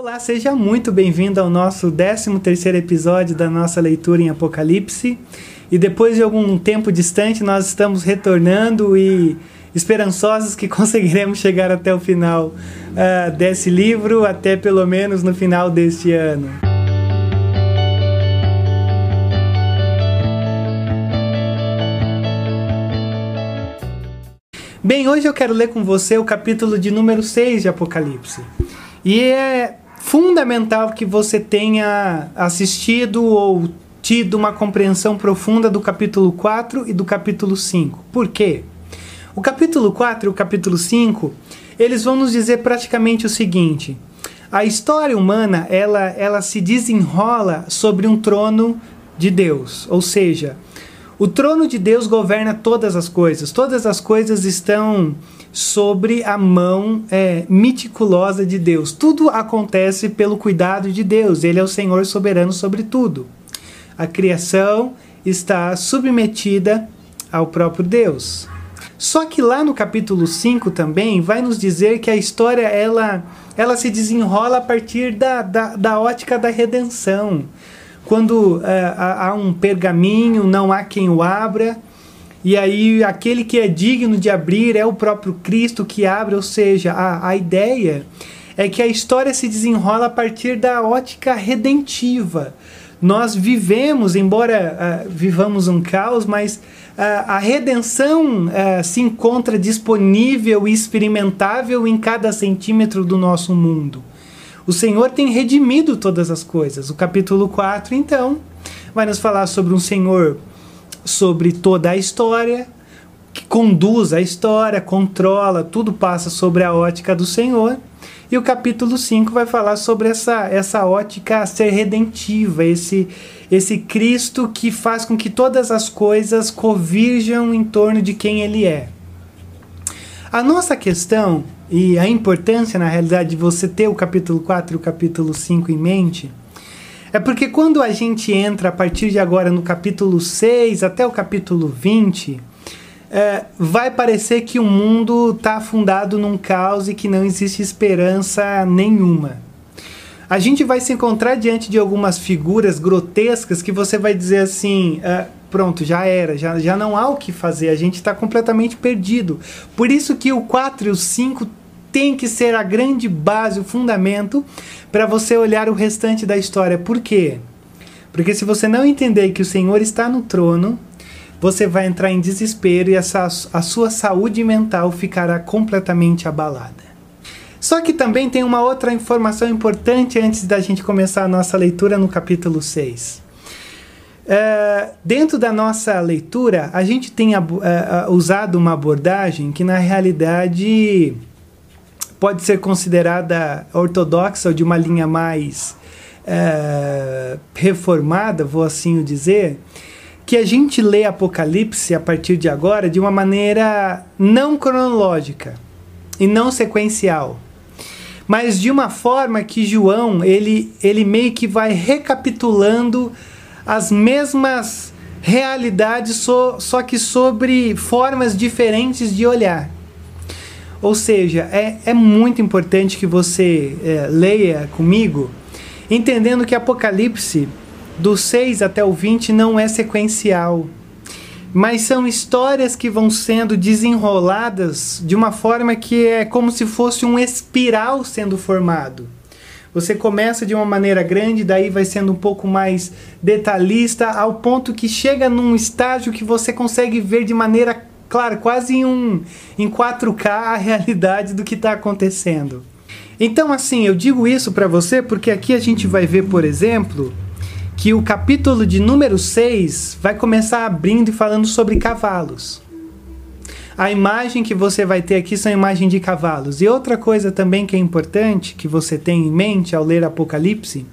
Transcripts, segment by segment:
Olá, seja muito bem-vindo ao nosso 13 terceiro episódio da nossa leitura em Apocalipse. E depois de algum tempo distante, nós estamos retornando e esperançosos que conseguiremos chegar até o final uh, desse livro, até pelo menos no final deste ano. Bem, hoje eu quero ler com você o capítulo de número 6 de Apocalipse. E é fundamental que você tenha assistido ou tido uma compreensão profunda do capítulo 4 e do capítulo 5. Por quê? O capítulo 4 e o capítulo 5, eles vão nos dizer praticamente o seguinte: a história humana, ela, ela se desenrola sobre um trono de Deus, ou seja, o trono de Deus governa todas as coisas. Todas as coisas estão sobre a mão é, meticulosa de Deus. Tudo acontece pelo cuidado de Deus. Ele é o Senhor soberano sobre tudo. A criação está submetida ao próprio Deus. Só que lá no capítulo 5 também vai nos dizer que a história ela, ela se desenrola a partir da, da, da ótica da redenção quando é, há um pergaminho, não há quem o abra, e aí aquele que é digno de abrir é o próprio Cristo que abre, ou seja, a, a ideia é que a história se desenrola a partir da ótica redentiva. Nós vivemos, embora uh, vivamos um caos, mas uh, a redenção uh, se encontra disponível e experimentável em cada centímetro do nosso mundo. O Senhor tem redimido todas as coisas. O capítulo 4, então, vai nos falar sobre um Senhor sobre toda a história, que conduz a história, controla, tudo passa sobre a ótica do Senhor. E o capítulo 5 vai falar sobre essa, essa ótica ser redentiva, esse, esse Cristo que faz com que todas as coisas convirjam em torno de quem ele é. A nossa questão e a importância, na realidade, de você ter o capítulo 4 e o capítulo 5 em mente é porque quando a gente entra a partir de agora no capítulo 6 até o capítulo 20, é, vai parecer que o mundo está afundado num caos e que não existe esperança nenhuma. A gente vai se encontrar diante de algumas figuras grotescas que você vai dizer assim: é, pronto, já era, já, já não há o que fazer, a gente está completamente perdido. Por isso que o 4 e o 5 tem que ser a grande base, o fundamento para você olhar o restante da história. Por quê? Porque se você não entender que o Senhor está no trono, você vai entrar em desespero e essa, a sua saúde mental ficará completamente abalada. Só que também tem uma outra informação importante antes da gente começar a nossa leitura no capítulo 6. Uh, dentro da nossa leitura, a gente tem uh, uh, usado uma abordagem que, na realidade, pode ser considerada ortodoxa ou de uma linha mais reformada, vou assim dizer, que a gente lê Apocalipse a partir de agora de uma maneira não cronológica e não sequencial mas de uma forma que João ele, ele meio que vai recapitulando as mesmas realidades, só, só que sobre formas diferentes de olhar. Ou seja, é, é muito importante que você é, leia comigo, entendendo que Apocalipse, do 6 até o 20, não é sequencial, mas são histórias que vão sendo desenroladas de uma forma que é como se fosse um espiral sendo formado. Você começa de uma maneira grande, daí vai sendo um pouco mais detalhista, ao ponto que chega num estágio que você consegue ver de maneira clara, quase em, um, em 4K, a realidade do que está acontecendo. Então, assim, eu digo isso para você porque aqui a gente vai ver, por exemplo, que o capítulo de número 6 vai começar abrindo e falando sobre cavalos. A imagem que você vai ter aqui são imagens de cavalos. E outra coisa também que é importante que você tenha em mente ao ler Apocalipse,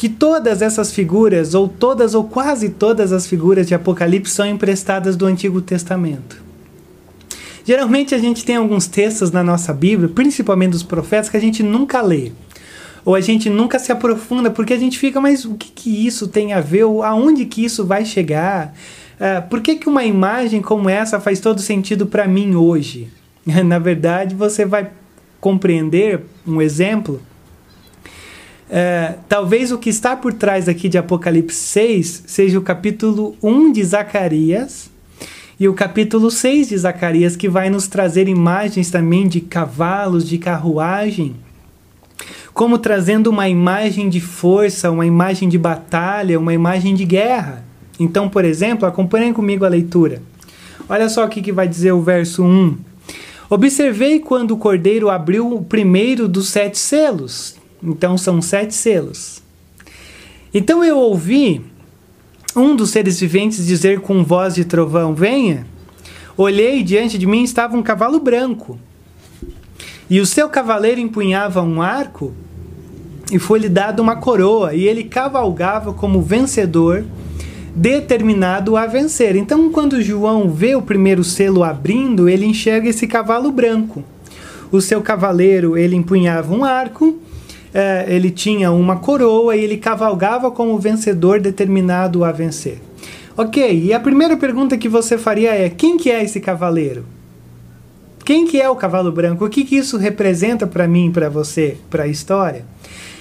que todas essas figuras, ou todas ou quase todas as figuras de Apocalipse são emprestadas do Antigo Testamento. Geralmente a gente tem alguns textos na nossa Bíblia, principalmente dos profetas, que a gente nunca lê. Ou a gente nunca se aprofunda, porque a gente fica, mas o que, que isso tem a ver? Ou aonde que isso vai chegar? Uh, por que, que uma imagem como essa faz todo sentido para mim hoje? Na verdade, você vai compreender um exemplo é, talvez o que está por trás aqui de Apocalipse 6 seja o capítulo 1 de Zacarias e o capítulo 6 de Zacarias, que vai nos trazer imagens também de cavalos, de carruagem, como trazendo uma imagem de força, uma imagem de batalha, uma imagem de guerra. Então, por exemplo, acompanhem comigo a leitura. Olha só o que, que vai dizer o verso 1. Observei quando o cordeiro abriu o primeiro dos sete selos. Então são sete selos. Então eu ouvi um dos seres viventes dizer com voz de trovão: Venha. Olhei e diante de mim estava um cavalo branco. E o seu cavaleiro empunhava um arco e foi-lhe dada uma coroa, e ele cavalgava como vencedor, determinado a vencer. Então, quando João vê o primeiro selo abrindo, ele enxerga esse cavalo branco. O seu cavaleiro, ele empunhava um arco é, ele tinha uma coroa e ele cavalgava como vencedor determinado a vencer. Ok, e a primeira pergunta que você faria é: quem que é esse cavaleiro? Quem que é o cavalo branco? O que, que isso representa para mim, para você, para a história?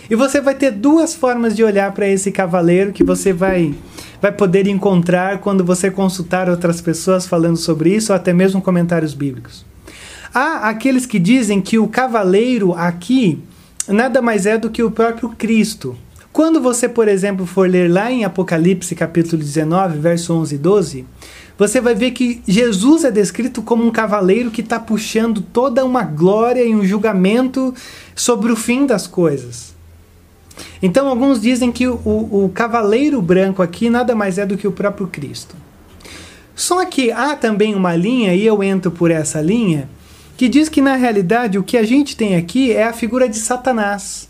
E você vai ter duas formas de olhar para esse cavaleiro que você vai, vai poder encontrar quando você consultar outras pessoas falando sobre isso, ou até mesmo comentários bíblicos. Há aqueles que dizem que o cavaleiro aqui nada mais é do que o próprio Cristo. Quando você, por exemplo, for ler lá em Apocalipse capítulo 19, verso 11 e 12, você vai ver que Jesus é descrito como um cavaleiro que está puxando toda uma glória e um julgamento sobre o fim das coisas. Então, alguns dizem que o, o cavaleiro branco aqui nada mais é do que o próprio Cristo. Só que há também uma linha, e eu entro por essa linha, que diz que na realidade o que a gente tem aqui é a figura de Satanás,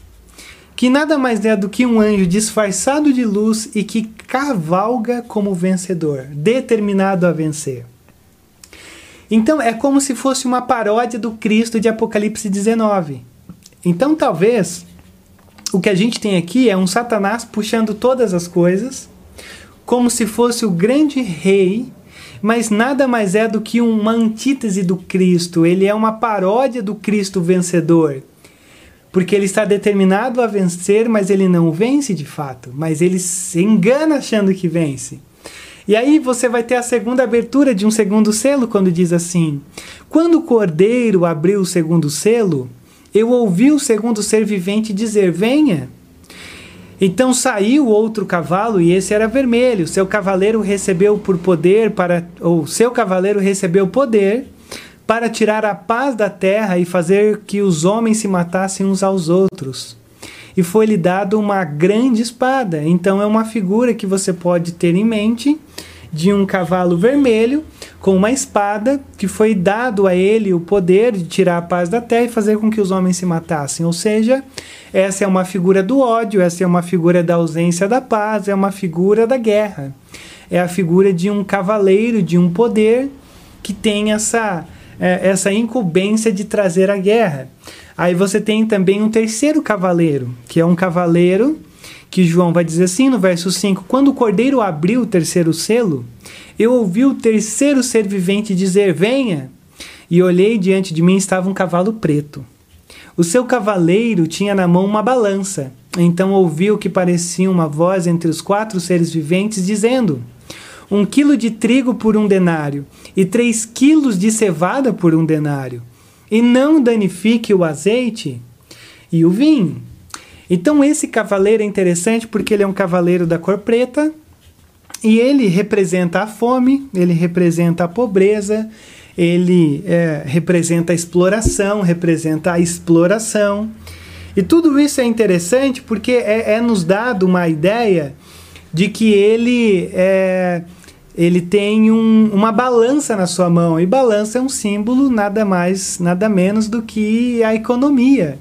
que nada mais é do que um anjo disfarçado de luz e que cavalga como vencedor, determinado a vencer. Então é como se fosse uma paródia do Cristo de Apocalipse 19. Então talvez o que a gente tem aqui é um Satanás puxando todas as coisas, como se fosse o grande rei mas nada mais é do que uma antítese do Cristo, ele é uma paródia do Cristo vencedor. Porque ele está determinado a vencer, mas ele não vence de fato, mas ele se engana achando que vence. E aí você vai ter a segunda abertura de um segundo selo quando diz assim: Quando o cordeiro abriu o segundo selo, eu ouvi o segundo ser vivente dizer: Venha. Então saiu outro cavalo e esse era vermelho. Seu cavaleiro recebeu por poder para ou seu cavaleiro recebeu poder para tirar a paz da terra e fazer que os homens se matassem uns aos outros. E foi-lhe dado uma grande espada. Então é uma figura que você pode ter em mente de um cavalo vermelho com uma espada que foi dado a ele o poder de tirar a paz da terra e fazer com que os homens se matassem. Ou seja, essa é uma figura do ódio, essa é uma figura da ausência da paz, é uma figura da guerra. É a figura de um cavaleiro, de um poder que tem essa, é, essa incumbência de trazer a guerra. Aí você tem também um terceiro cavaleiro, que é um cavaleiro que João vai dizer assim no verso 5: Quando o cordeiro abriu o terceiro selo, eu ouvi o terceiro ser vivente dizer: Venha! E olhei diante de mim estava um cavalo preto. O seu cavaleiro tinha na mão uma balança. Então ouvi o que parecia uma voz entre os quatro seres viventes dizendo: Um quilo de trigo por um denário, e três quilos de cevada por um denário, e não danifique o azeite e o vinho. Então esse cavaleiro é interessante porque ele é um cavaleiro da cor preta e ele representa a fome, ele representa a pobreza, ele é, representa a exploração, representa a exploração. E tudo isso é interessante porque é, é nos dado uma ideia de que ele é, ele tem um, uma balança na sua mão e balança é um símbolo nada mais nada menos do que a economia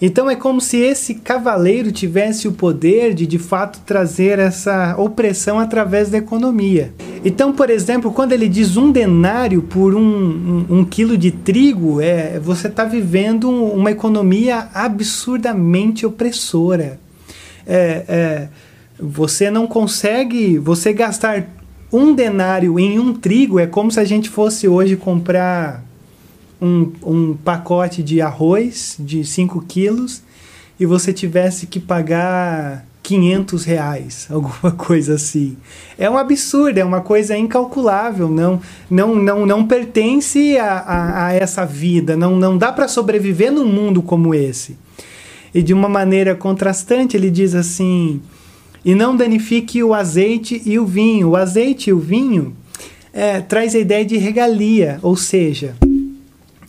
então é como se esse cavaleiro tivesse o poder de de fato trazer essa opressão através da economia. Então, por exemplo, quando ele diz um denário por um, um, um quilo de trigo, é, você está vivendo uma economia absurdamente opressora. É, é, você não consegue, você gastar um denário em um trigo é como se a gente fosse hoje comprar um, um pacote de arroz de 5 quilos e você tivesse que pagar 500 reais, alguma coisa assim. É um absurdo, é uma coisa incalculável, não não não, não pertence a, a, a essa vida, não, não dá para sobreviver num mundo como esse. E de uma maneira contrastante, ele diz assim: e não danifique o azeite e o vinho. O azeite e o vinho é, traz a ideia de regalia, ou seja,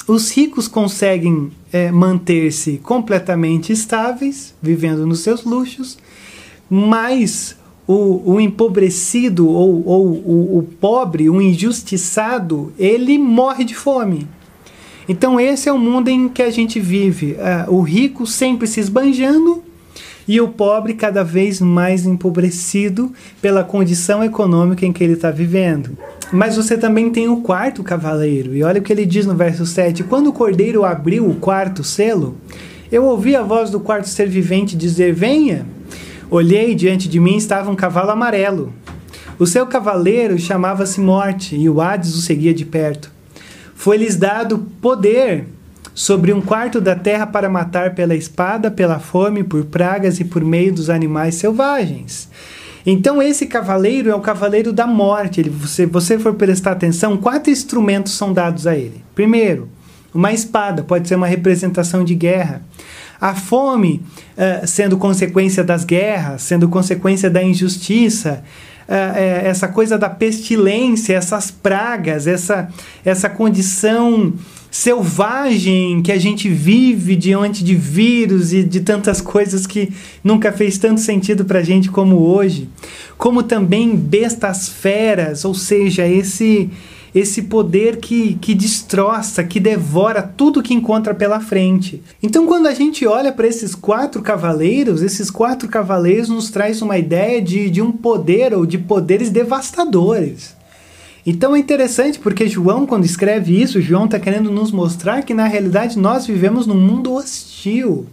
os ricos conseguem é, manter-se completamente estáveis, vivendo nos seus luxos, mas o, o empobrecido ou, ou o, o pobre, o injustiçado, ele morre de fome. Então, esse é o mundo em que a gente vive. Uh, o rico sempre se esbanjando e o pobre cada vez mais empobrecido pela condição econômica em que ele está vivendo. Mas você também tem o quarto cavaleiro, e olha o que ele diz no verso 7: Quando o cordeiro abriu o quarto selo, eu ouvi a voz do quarto ser vivente dizer: Venha. Olhei diante de mim estava um cavalo amarelo. O seu cavaleiro chamava-se Morte, e o Hades o seguia de perto. Foi-lhes dado poder sobre um quarto da terra para matar pela espada, pela fome, por pragas e por meio dos animais selvagens. Então esse cavaleiro é o cavaleiro da morte. Ele, se você for prestar atenção, quatro instrumentos são dados a ele. Primeiro, uma espada, pode ser uma representação de guerra. A fome, uh, sendo consequência das guerras, sendo consequência da injustiça, uh, uh, essa coisa da pestilência, essas pragas, essa, essa condição selvagem que a gente vive diante de vírus e de tantas coisas que nunca fez tanto sentido para a gente como hoje, como também bestas feras, ou seja, esse esse poder que, que destroça, que devora tudo que encontra pela frente. Então, quando a gente olha para esses quatro cavaleiros, esses quatro cavaleiros nos traz uma ideia de, de um poder ou de poderes devastadores. Então é interessante porque João, quando escreve isso, João está querendo nos mostrar que na realidade nós vivemos num mundo hostil,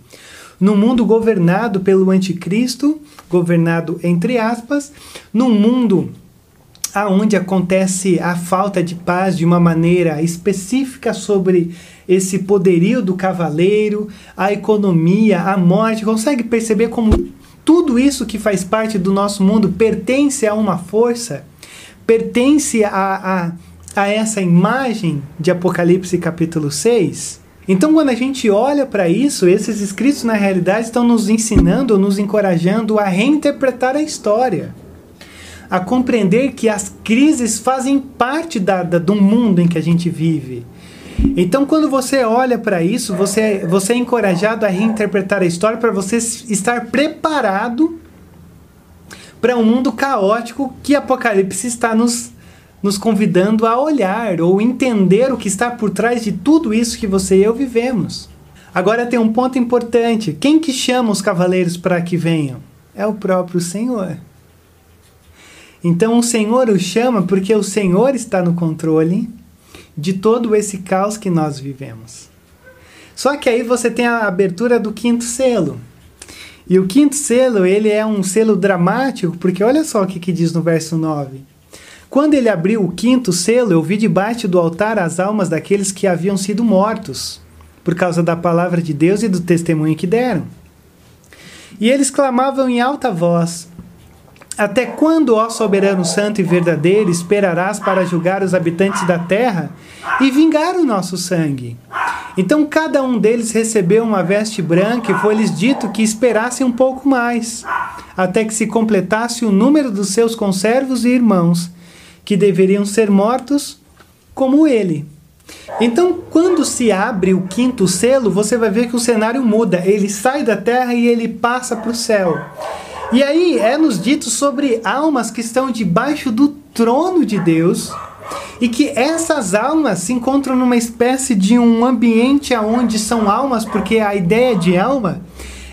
num mundo governado pelo anticristo, governado entre aspas, num mundo aonde acontece a falta de paz de uma maneira específica sobre esse poderio do cavaleiro, a economia, a morte. Consegue perceber como tudo isso que faz parte do nosso mundo pertence a uma força, pertence a, a, a essa imagem de Apocalipse capítulo 6? Então, quando a gente olha para isso, esses escritos na realidade estão nos ensinando, nos encorajando a reinterpretar a história a compreender que as crises fazem parte da, da, do mundo em que a gente vive. Então, quando você olha para isso, você, você é encorajado a reinterpretar a história para você estar preparado para um mundo caótico que Apocalipse está nos, nos convidando a olhar ou entender o que está por trás de tudo isso que você e eu vivemos. Agora tem um ponto importante: quem que chama os cavaleiros para que venham? É o próprio Senhor. Então o Senhor o chama porque o Senhor está no controle de todo esse caos que nós vivemos. Só que aí você tem a abertura do quinto selo. E o quinto selo, ele é um selo dramático, porque olha só o que, que diz no verso 9. Quando ele abriu o quinto selo, eu vi debaixo do altar as almas daqueles que haviam sido mortos, por causa da palavra de Deus e do testemunho que deram. E eles clamavam em alta voz: até quando, ó soberano santo e verdadeiro, esperarás para julgar os habitantes da terra e vingar o nosso sangue? Então cada um deles recebeu uma veste branca e foi-lhes dito que esperassem um pouco mais, até que se completasse o número dos seus conservos e irmãos, que deveriam ser mortos como ele. Então, quando se abre o quinto selo, você vai ver que o cenário muda. Ele sai da terra e ele passa para o céu. E aí é nos dito sobre almas que estão debaixo do trono de Deus e que essas almas se encontram numa espécie de um ambiente onde são almas, porque a ideia de alma,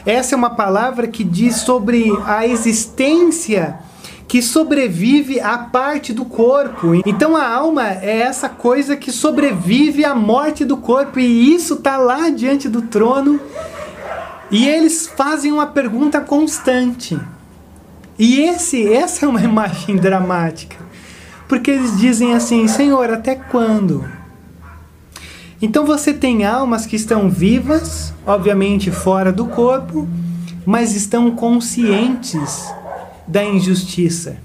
essa é uma palavra que diz sobre a existência que sobrevive à parte do corpo. Então a alma é essa coisa que sobrevive à morte do corpo e isso está lá diante do trono e eles fazem uma pergunta constante. E esse, essa é uma imagem dramática. Porque eles dizem assim: Senhor, até quando? Então você tem almas que estão vivas, obviamente fora do corpo, mas estão conscientes da injustiça.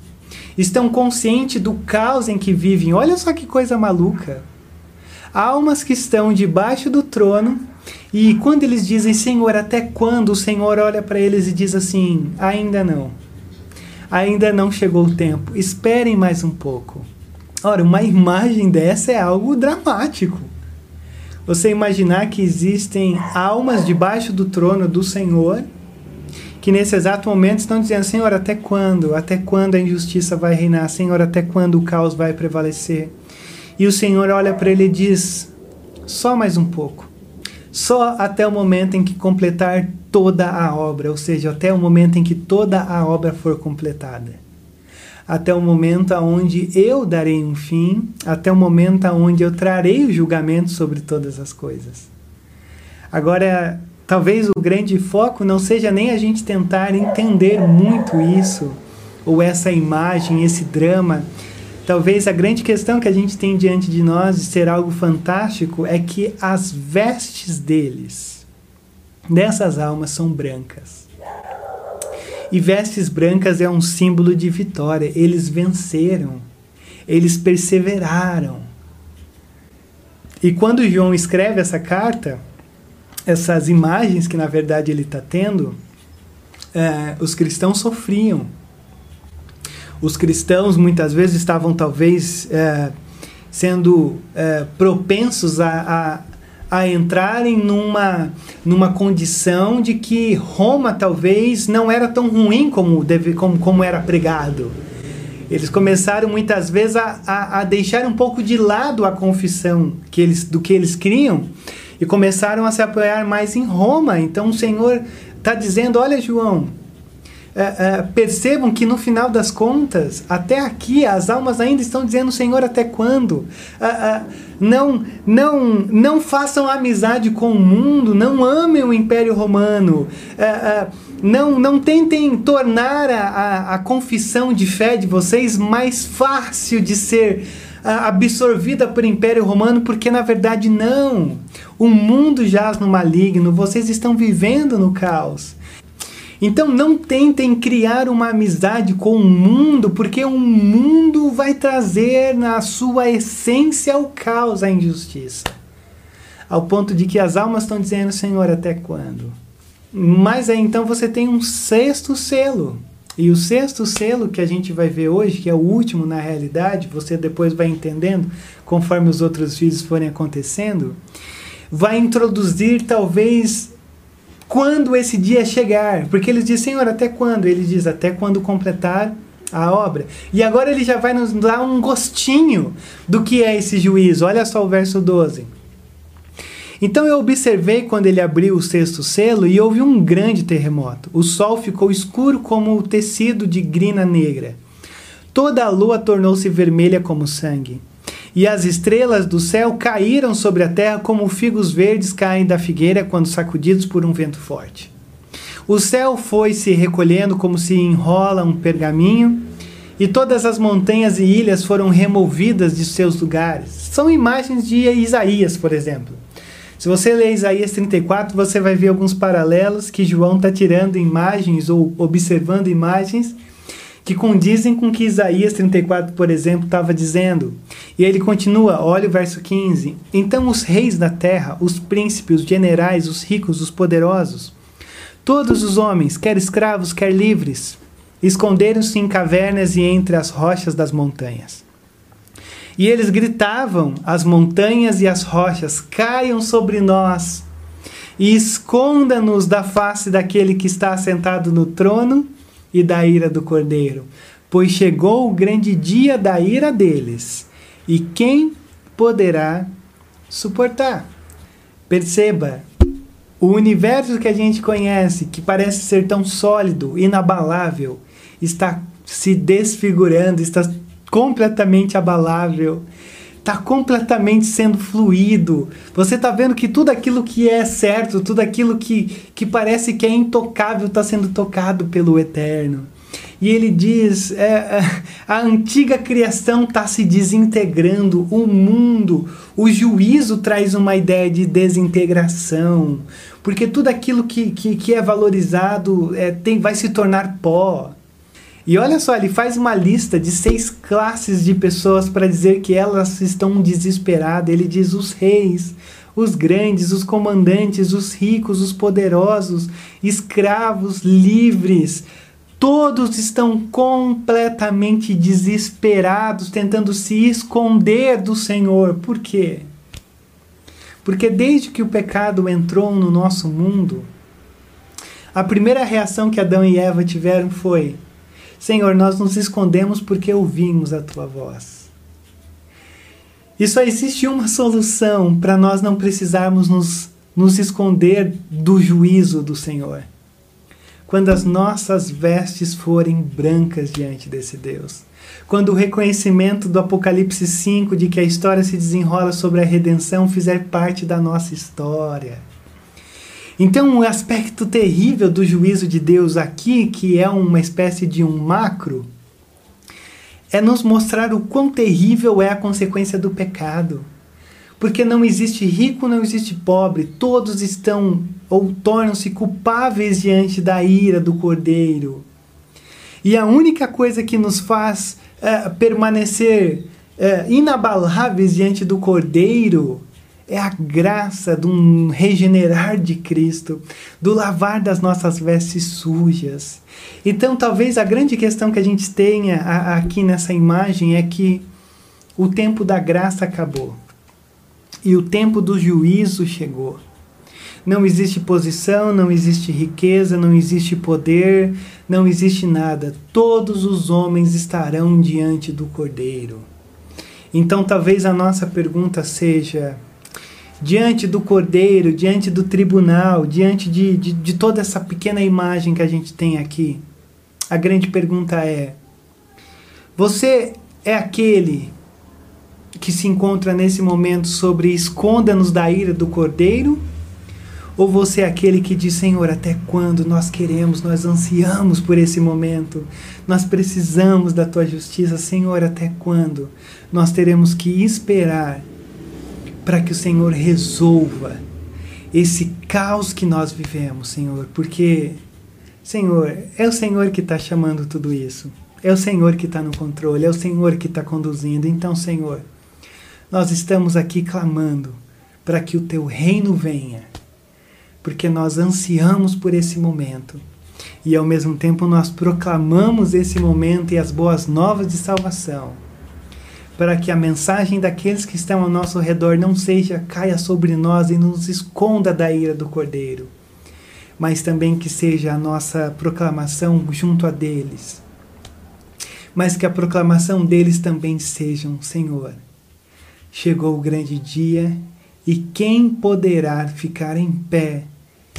Estão conscientes do caos em que vivem. Olha só que coisa maluca. Almas que estão debaixo do trono e quando eles dizem, Senhor, até quando? O Senhor olha para eles e diz assim: ainda não. Ainda não chegou o tempo. Esperem mais um pouco. Ora, uma imagem dessa é algo dramático. Você imaginar que existem almas debaixo do trono do Senhor que nesse exato momento estão dizendo: Senhor, até quando? Até quando a injustiça vai reinar? Senhor, até quando o caos vai prevalecer? E o Senhor olha para ele e diz: só mais um pouco. Só até o momento em que completar toda a obra, ou seja, até o momento em que toda a obra for completada. Até o momento onde eu darei um fim, até o momento onde eu trarei o julgamento sobre todas as coisas. Agora, Talvez o grande foco não seja nem a gente tentar entender muito isso, ou essa imagem, esse drama. Talvez a grande questão que a gente tem diante de nós de ser algo fantástico é que as vestes deles, dessas almas, são brancas. E vestes brancas é um símbolo de vitória. Eles venceram, eles perseveraram. E quando João escreve essa carta, essas imagens que na verdade ele está tendo, é, os cristãos sofriam. Os cristãos muitas vezes estavam talvez é, sendo é, propensos a, a, a, entrarem numa, numa condição de que Roma talvez não era tão ruim como, deve, como, como era pregado. Eles começaram muitas vezes a, a, a deixar um pouco de lado a confissão que eles, do que eles criam e começaram a se apoiar mais em Roma. Então o Senhor está dizendo: olha, João, é, é, percebam que no final das contas, até aqui, as almas ainda estão dizendo: Senhor, até quando? É, não, não, não façam amizade com o mundo, não amem o Império Romano. Não, não tentem tornar a, a, a confissão de fé de vocês mais fácil de ser absorvida por Império Romano, porque na verdade não. O mundo jaz no maligno, vocês estão vivendo no caos. Então não tentem criar uma amizade com o mundo, porque o mundo vai trazer na sua essência o caos, a injustiça. Ao ponto de que as almas estão dizendo, Senhor, até quando? Mas aí então você tem um sexto selo. E o sexto selo que a gente vai ver hoje, que é o último na realidade, você depois vai entendendo conforme os outros vídeos forem acontecendo, vai introduzir talvez quando esse dia chegar. Porque eles dizem, Senhor, até quando? Ele diz, até quando completar a obra. E agora ele já vai nos dar um gostinho do que é esse juízo. Olha só o verso 12. Então eu observei quando ele abriu o sexto selo e houve um grande terremoto. O sol ficou escuro como o tecido de grina negra. Toda a lua tornou-se vermelha como sangue. E as estrelas do céu caíram sobre a terra como figos verdes caem da figueira quando sacudidos por um vento forte. O céu foi se recolhendo como se enrola um pergaminho, e todas as montanhas e ilhas foram removidas de seus lugares. São imagens de Isaías, por exemplo. Se você ler Isaías 34, você vai ver alguns paralelos que João está tirando imagens ou observando imagens que condizem com o que Isaías 34, por exemplo, estava dizendo. E ele continua, olha o verso 15. Então os reis da terra, os príncipes, os generais, os ricos, os poderosos, todos os homens, quer escravos, quer livres, esconderam-se em cavernas e entre as rochas das montanhas. E eles gritavam: as montanhas e as rochas caiam sobre nós e esconda-nos da face daquele que está sentado no trono e da ira do cordeiro, pois chegou o grande dia da ira deles. E quem poderá suportar? Perceba, o universo que a gente conhece, que parece ser tão sólido, inabalável, está se desfigurando, está completamente abalável, está completamente sendo fluido. Você está vendo que tudo aquilo que é certo, tudo aquilo que, que parece que é intocável, está sendo tocado pelo Eterno. e ele diz: é, é a antiga criação está se desintegrando, o mundo, o juízo traz uma ideia de desintegração, porque tudo aquilo que, que, que é valorizado é, tem, vai se tornar pó. E olha só, ele faz uma lista de seis classes de pessoas para dizer que elas estão desesperadas. Ele diz os reis, os grandes, os comandantes, os ricos, os poderosos, escravos, livres, todos estão completamente desesperados, tentando se esconder do Senhor. Por quê? Porque desde que o pecado entrou no nosso mundo, a primeira reação que Adão e Eva tiveram foi: Senhor, nós nos escondemos porque ouvimos a tua voz. E só existe uma solução para nós não precisarmos nos, nos esconder do juízo do Senhor. Quando as nossas vestes forem brancas diante desse Deus. Quando o reconhecimento do Apocalipse 5 de que a história se desenrola sobre a redenção fizer parte da nossa história. Então, o aspecto terrível do juízo de Deus aqui, que é uma espécie de um macro, é nos mostrar o quão terrível é a consequência do pecado. Porque não existe rico, não existe pobre, todos estão ou tornam-se culpáveis diante da ira do Cordeiro. E a única coisa que nos faz uh, permanecer uh, inabaláveis diante do Cordeiro é a graça de um regenerar de Cristo, do lavar das nossas vestes sujas. Então, talvez a grande questão que a gente tenha aqui nessa imagem é que o tempo da graça acabou e o tempo do juízo chegou. Não existe posição, não existe riqueza, não existe poder, não existe nada. Todos os homens estarão diante do Cordeiro. Então, talvez a nossa pergunta seja: diante do cordeiro, diante do tribunal, diante de, de, de, toda essa pequena imagem que a gente tem aqui, a grande pergunta é: você é aquele que se encontra nesse momento sobre esconda-nos da ira do cordeiro? Ou você é aquele que diz, Senhor, até quando nós queremos, nós ansiamos por esse momento, nós precisamos da tua justiça, Senhor, até quando nós teremos que esperar para que o Senhor resolva esse caos que nós vivemos, Senhor, porque, Senhor, é o Senhor que está chamando tudo isso, é o Senhor que está no controle, é o Senhor que está conduzindo. Então, Senhor, nós estamos aqui clamando para que o teu reino venha, porque nós ansiamos por esse momento. E ao mesmo tempo nós proclamamos esse momento e as boas novas de salvação para que a mensagem daqueles que estão ao nosso redor não seja caia sobre nós e nos esconda da ira do Cordeiro, mas também que seja a nossa proclamação junto a deles. Mas que a proclamação deles também seja: Senhor, chegou o grande dia e quem poderá ficar em pé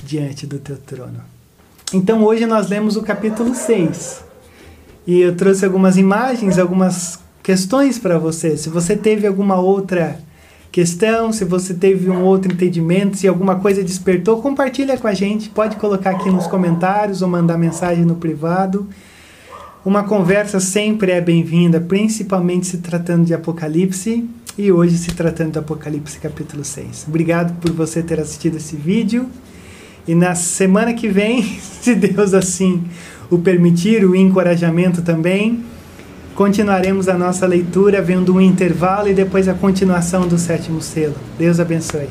diante do teu trono? Então hoje nós lemos o capítulo 6. E eu trouxe algumas imagens, algumas questões para você. Se você teve alguma outra questão, se você teve um outro entendimento, se alguma coisa despertou, compartilha com a gente. Pode colocar aqui nos comentários ou mandar mensagem no privado. Uma conversa sempre é bem-vinda, principalmente se tratando de Apocalipse e hoje se tratando de Apocalipse capítulo 6. Obrigado por você ter assistido esse vídeo. E na semana que vem, se Deus assim o permitir, o encorajamento também, Continuaremos a nossa leitura vendo um intervalo e depois a continuação do sétimo selo. Deus abençoe.